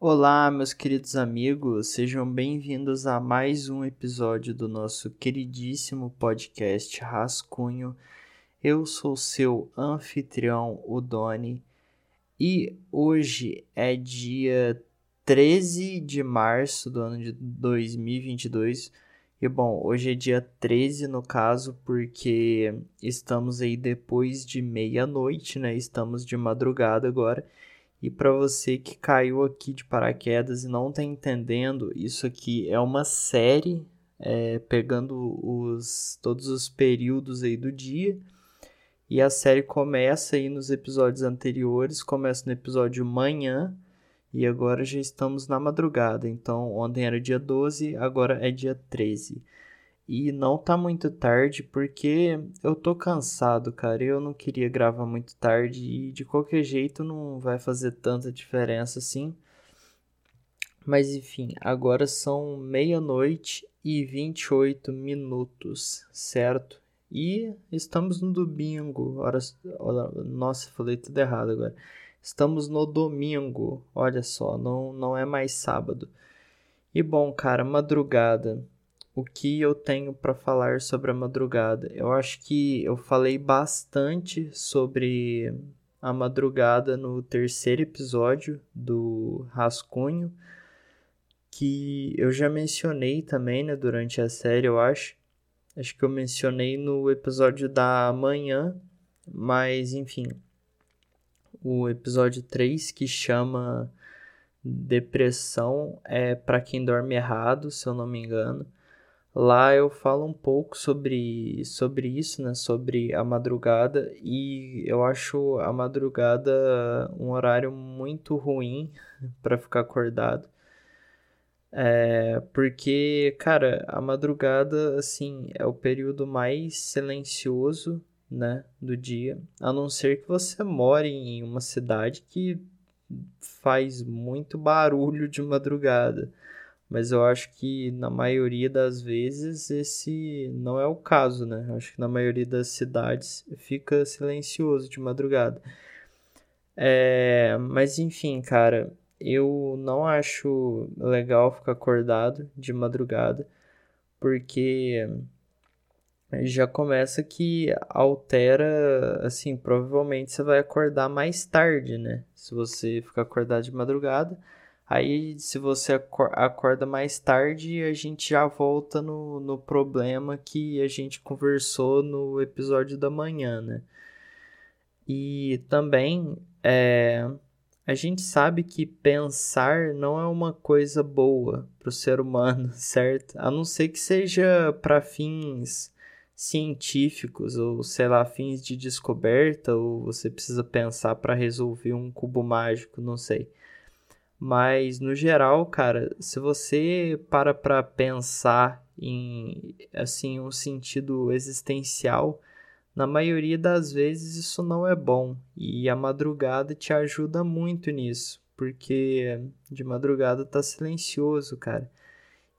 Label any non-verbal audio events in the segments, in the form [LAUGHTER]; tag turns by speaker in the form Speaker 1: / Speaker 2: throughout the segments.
Speaker 1: Olá, meus queridos amigos, sejam bem-vindos a mais um episódio do nosso queridíssimo podcast Rascunho. Eu sou seu anfitrião, o Doni, e hoje é dia 13 de março do ano de 2022. E bom, hoje é dia 13 no caso, porque estamos aí depois de meia-noite, né? Estamos de madrugada agora. E para você que caiu aqui de paraquedas e não está entendendo, isso aqui é uma série é, pegando os, todos os períodos aí do dia. E a série começa aí nos episódios anteriores, começa no episódio manhã e agora já estamos na madrugada. Então ontem era dia 12, agora é dia 13. E não tá muito tarde porque eu tô cansado, cara. Eu não queria gravar muito tarde e de qualquer jeito não vai fazer tanta diferença assim. Mas enfim, agora são meia-noite e 28 minutos, certo? E estamos no domingo. Horas... Nossa, falei tudo errado agora. Estamos no domingo. Olha só, não, não é mais sábado. E bom, cara, madrugada o que eu tenho para falar sobre a madrugada. Eu acho que eu falei bastante sobre a madrugada no terceiro episódio do Rascunho, que eu já mencionei também, né, durante a série, eu acho. Acho que eu mencionei no episódio da manhã, mas enfim. O episódio 3 que chama Depressão é para quem dorme errado, se eu não me engano. Lá eu falo um pouco sobre, sobre isso, né? Sobre a madrugada e eu acho a madrugada um horário muito ruim [LAUGHS] para ficar acordado. É, porque, cara, a madrugada, assim, é o período mais silencioso, né, do dia. A não ser que você more em uma cidade que faz muito barulho de madrugada mas eu acho que na maioria das vezes esse não é o caso, né? Eu acho que na maioria das cidades fica silencioso de madrugada. É, mas enfim, cara, eu não acho legal ficar acordado de madrugada, porque já começa que altera, assim, provavelmente você vai acordar mais tarde, né? Se você ficar acordado de madrugada Aí, se você acorda mais tarde, a gente já volta no, no problema que a gente conversou no episódio da manhã, né? E também é, a gente sabe que pensar não é uma coisa boa para o ser humano, [LAUGHS] certo? A não ser que seja para fins científicos ou sei lá, fins de descoberta, ou você precisa pensar para resolver um cubo mágico, não sei. Mas no geral, cara, se você para para pensar em assim um sentido existencial, na maioria das vezes isso não é bom e a madrugada te ajuda muito nisso, porque de madrugada tá silencioso, cara.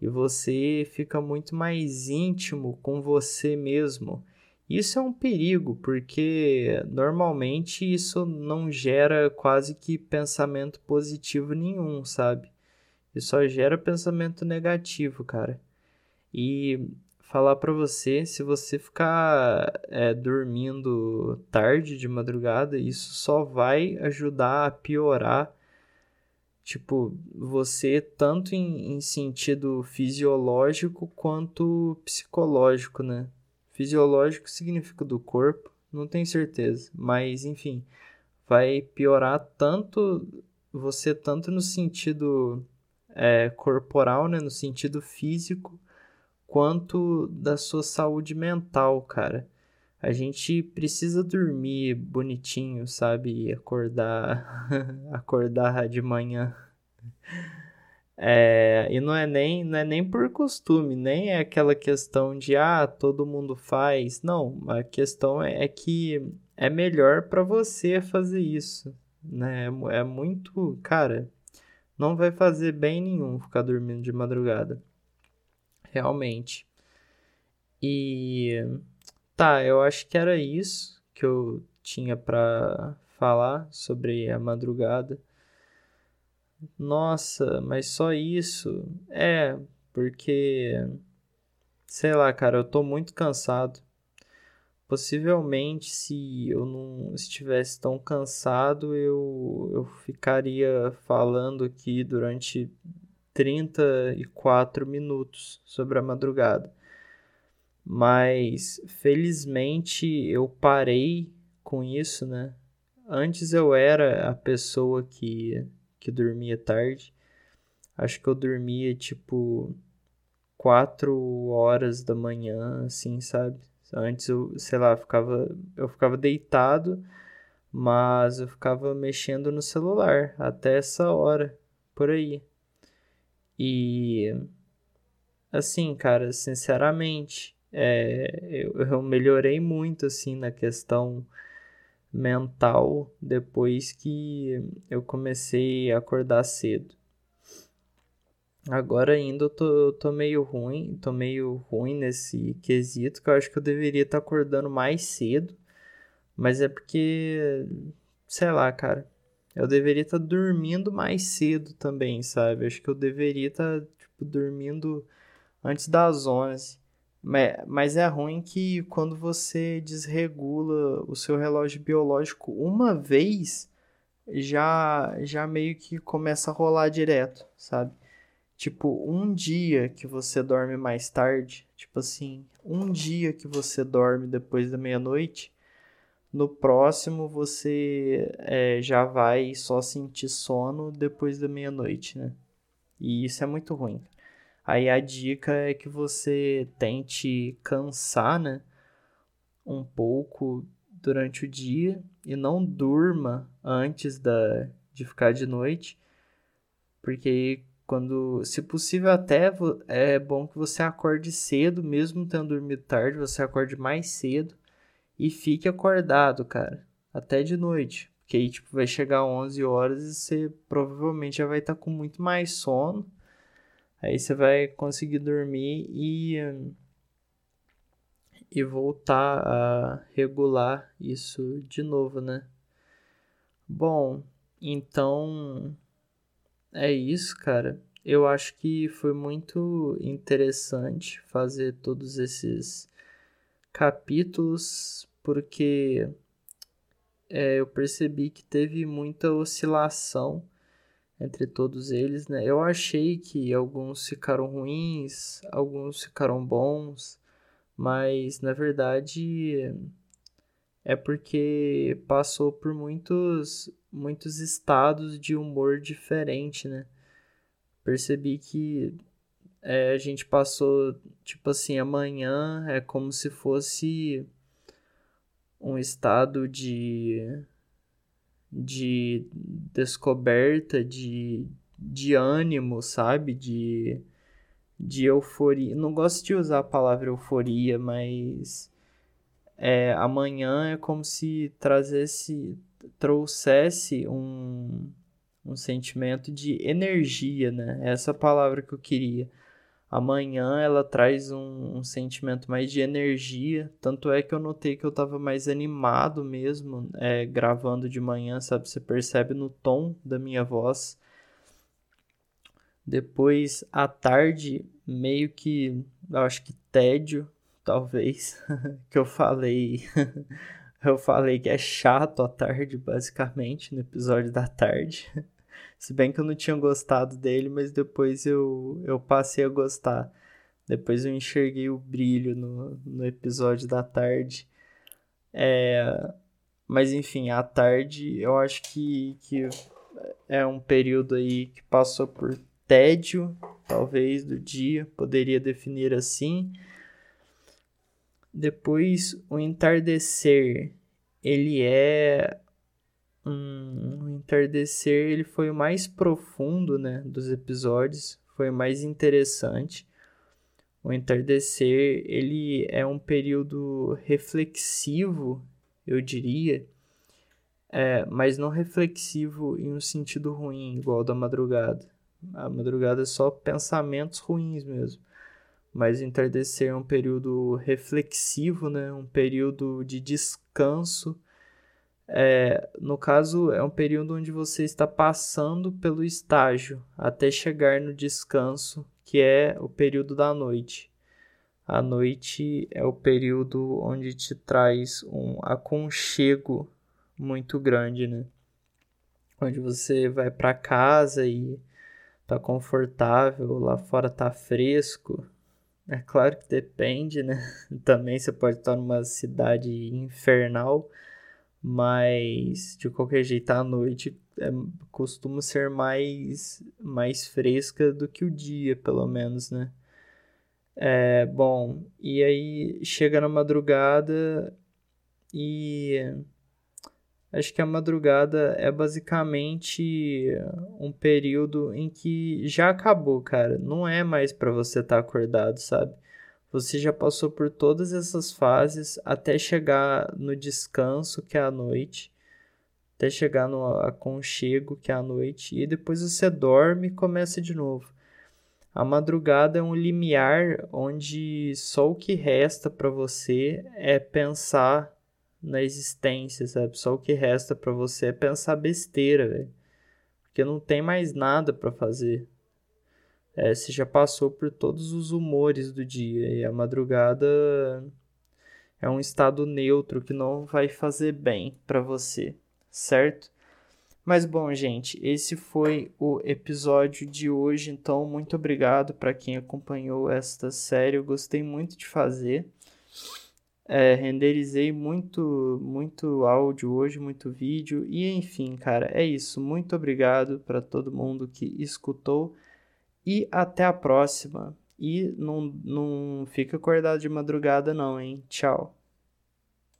Speaker 1: E você fica muito mais íntimo com você mesmo isso é um perigo, porque normalmente isso não gera quase que pensamento positivo nenhum, sabe? Isso só gera pensamento negativo, cara. E falar para você, se você ficar é, dormindo tarde de madrugada, isso só vai ajudar a piorar, tipo, você tanto em, em sentido fisiológico quanto psicológico, né? Fisiológico significa do corpo, não tenho certeza, mas enfim, vai piorar tanto você tanto no sentido é, corporal, né, no sentido físico, quanto da sua saúde mental, cara. A gente precisa dormir bonitinho, sabe? E acordar, [LAUGHS] acordar de manhã. É, e não é, nem, não é nem por costume, nem é aquela questão de ah, todo mundo faz. Não, a questão é, é que é melhor para você fazer isso, né? É, é muito, cara, não vai fazer bem nenhum ficar dormindo de madrugada. Realmente. E tá, eu acho que era isso que eu tinha para falar sobre a madrugada. Nossa, mas só isso? É, porque. Sei lá, cara, eu tô muito cansado. Possivelmente, se eu não estivesse tão cansado, eu, eu ficaria falando aqui durante 34 minutos sobre a madrugada. Mas felizmente eu parei com isso, né? Antes eu era a pessoa que, que dormia tarde. Acho que eu dormia tipo 4 horas da manhã, assim, sabe? Antes eu, sei lá, ficava, eu ficava deitado, mas eu ficava mexendo no celular até essa hora, por aí. E assim, cara, sinceramente, é, eu, eu melhorei muito assim na questão mental depois que eu comecei a acordar cedo. Agora ainda eu tô, tô meio ruim, tô meio ruim nesse quesito, que eu acho que eu deveria estar tá acordando mais cedo, mas é porque, sei lá, cara, eu deveria estar tá dormindo mais cedo também, sabe? Acho que eu deveria estar, tá, tipo, dormindo antes das 11. Mas é ruim que quando você desregula o seu relógio biológico uma vez, já, já meio que começa a rolar direto, sabe? Tipo, um dia que você dorme mais tarde, tipo assim, um dia que você dorme depois da meia-noite, no próximo você é, já vai só sentir sono depois da meia-noite, né? E isso é muito ruim. Aí a dica é que você tente cansar, né? Um pouco durante o dia e não durma antes da, de ficar de noite, porque quando, se possível, até é bom que você acorde cedo, mesmo tendo dormido tarde, você acorde mais cedo e fique acordado, cara, até de noite. Porque aí, tipo, vai chegar 11 horas e você provavelmente já vai estar tá com muito mais sono. Aí você vai conseguir dormir e, e voltar a regular isso de novo, né? Bom, então é isso, cara. Eu acho que foi muito interessante fazer todos esses capítulos, porque é, eu percebi que teve muita oscilação entre todos eles, né? Eu achei que alguns ficaram ruins, alguns ficaram bons, mas na verdade é porque passou por muitos muitos estados de humor diferente, né? Percebi que é, a gente passou, tipo assim, amanhã é como se fosse um estado de, de descoberta, de, de ânimo, sabe? De, de euforia. Não gosto de usar a palavra euforia, mas é, amanhã é como se trazesse, trouxesse um, um sentimento de energia, né? Essa palavra que eu queria. Amanhã ela traz um, um, sentimento mais de energia. Tanto é que eu notei que eu estava mais animado mesmo, é, gravando de manhã, sabe? Você percebe no tom da minha voz. Depois, à tarde, meio que, eu acho que tédio, [LAUGHS] talvez, [LAUGHS] que eu falei. [LAUGHS] eu falei que é chato à tarde, basicamente, no episódio da tarde. Se bem que eu não tinha gostado dele, mas depois eu, eu passei a gostar. Depois eu enxerguei o brilho no, no episódio da tarde. É, mas enfim, a tarde eu acho que, que é um período aí que passou por tédio, talvez, do dia, poderia definir assim. Depois, o entardecer, ele é um, entardecer ele foi o mais profundo né, dos episódios, foi o mais interessante. O entardecer ele é um período reflexivo, eu diria, é, mas não reflexivo em um sentido ruim, igual da madrugada. A madrugada é só pensamentos ruins mesmo. Mas o entardecer é um período reflexivo, né? um período de descanso É, no caso, é um período onde você está passando pelo estágio até chegar no descanso, que é o período da noite. A noite é o período onde te traz um aconchego muito grande, né? Onde você vai para casa e tá confortável, lá fora tá fresco. É claro que depende, né? [LAUGHS] Também você pode estar numa cidade infernal, mas de qualquer jeito à noite é, costuma ser mais mais fresca do que o dia, pelo menos, né? É, bom, e aí chega na madrugada e Acho que a madrugada é basicamente um período em que já acabou, cara. Não é mais para você estar tá acordado, sabe? Você já passou por todas essas fases até chegar no descanso, que é a noite, até chegar no aconchego, que é a noite, e depois você dorme e começa de novo. A madrugada é um limiar onde só o que resta para você é pensar na existência, sabe? Só o que resta para você é pensar besteira, velho. Porque não tem mais nada para fazer. É, você já passou por todos os humores do dia e a madrugada é um estado neutro que não vai fazer bem para você, certo? Mas bom, gente, esse foi o episódio de hoje, então muito obrigado para quem acompanhou esta série. Eu gostei muito de fazer. É, renderizei muito, muito áudio hoje, muito vídeo. E enfim, cara, é isso. Muito obrigado para todo mundo que escutou. E até a próxima. E não, não fica acordado de madrugada, não, hein? Tchau.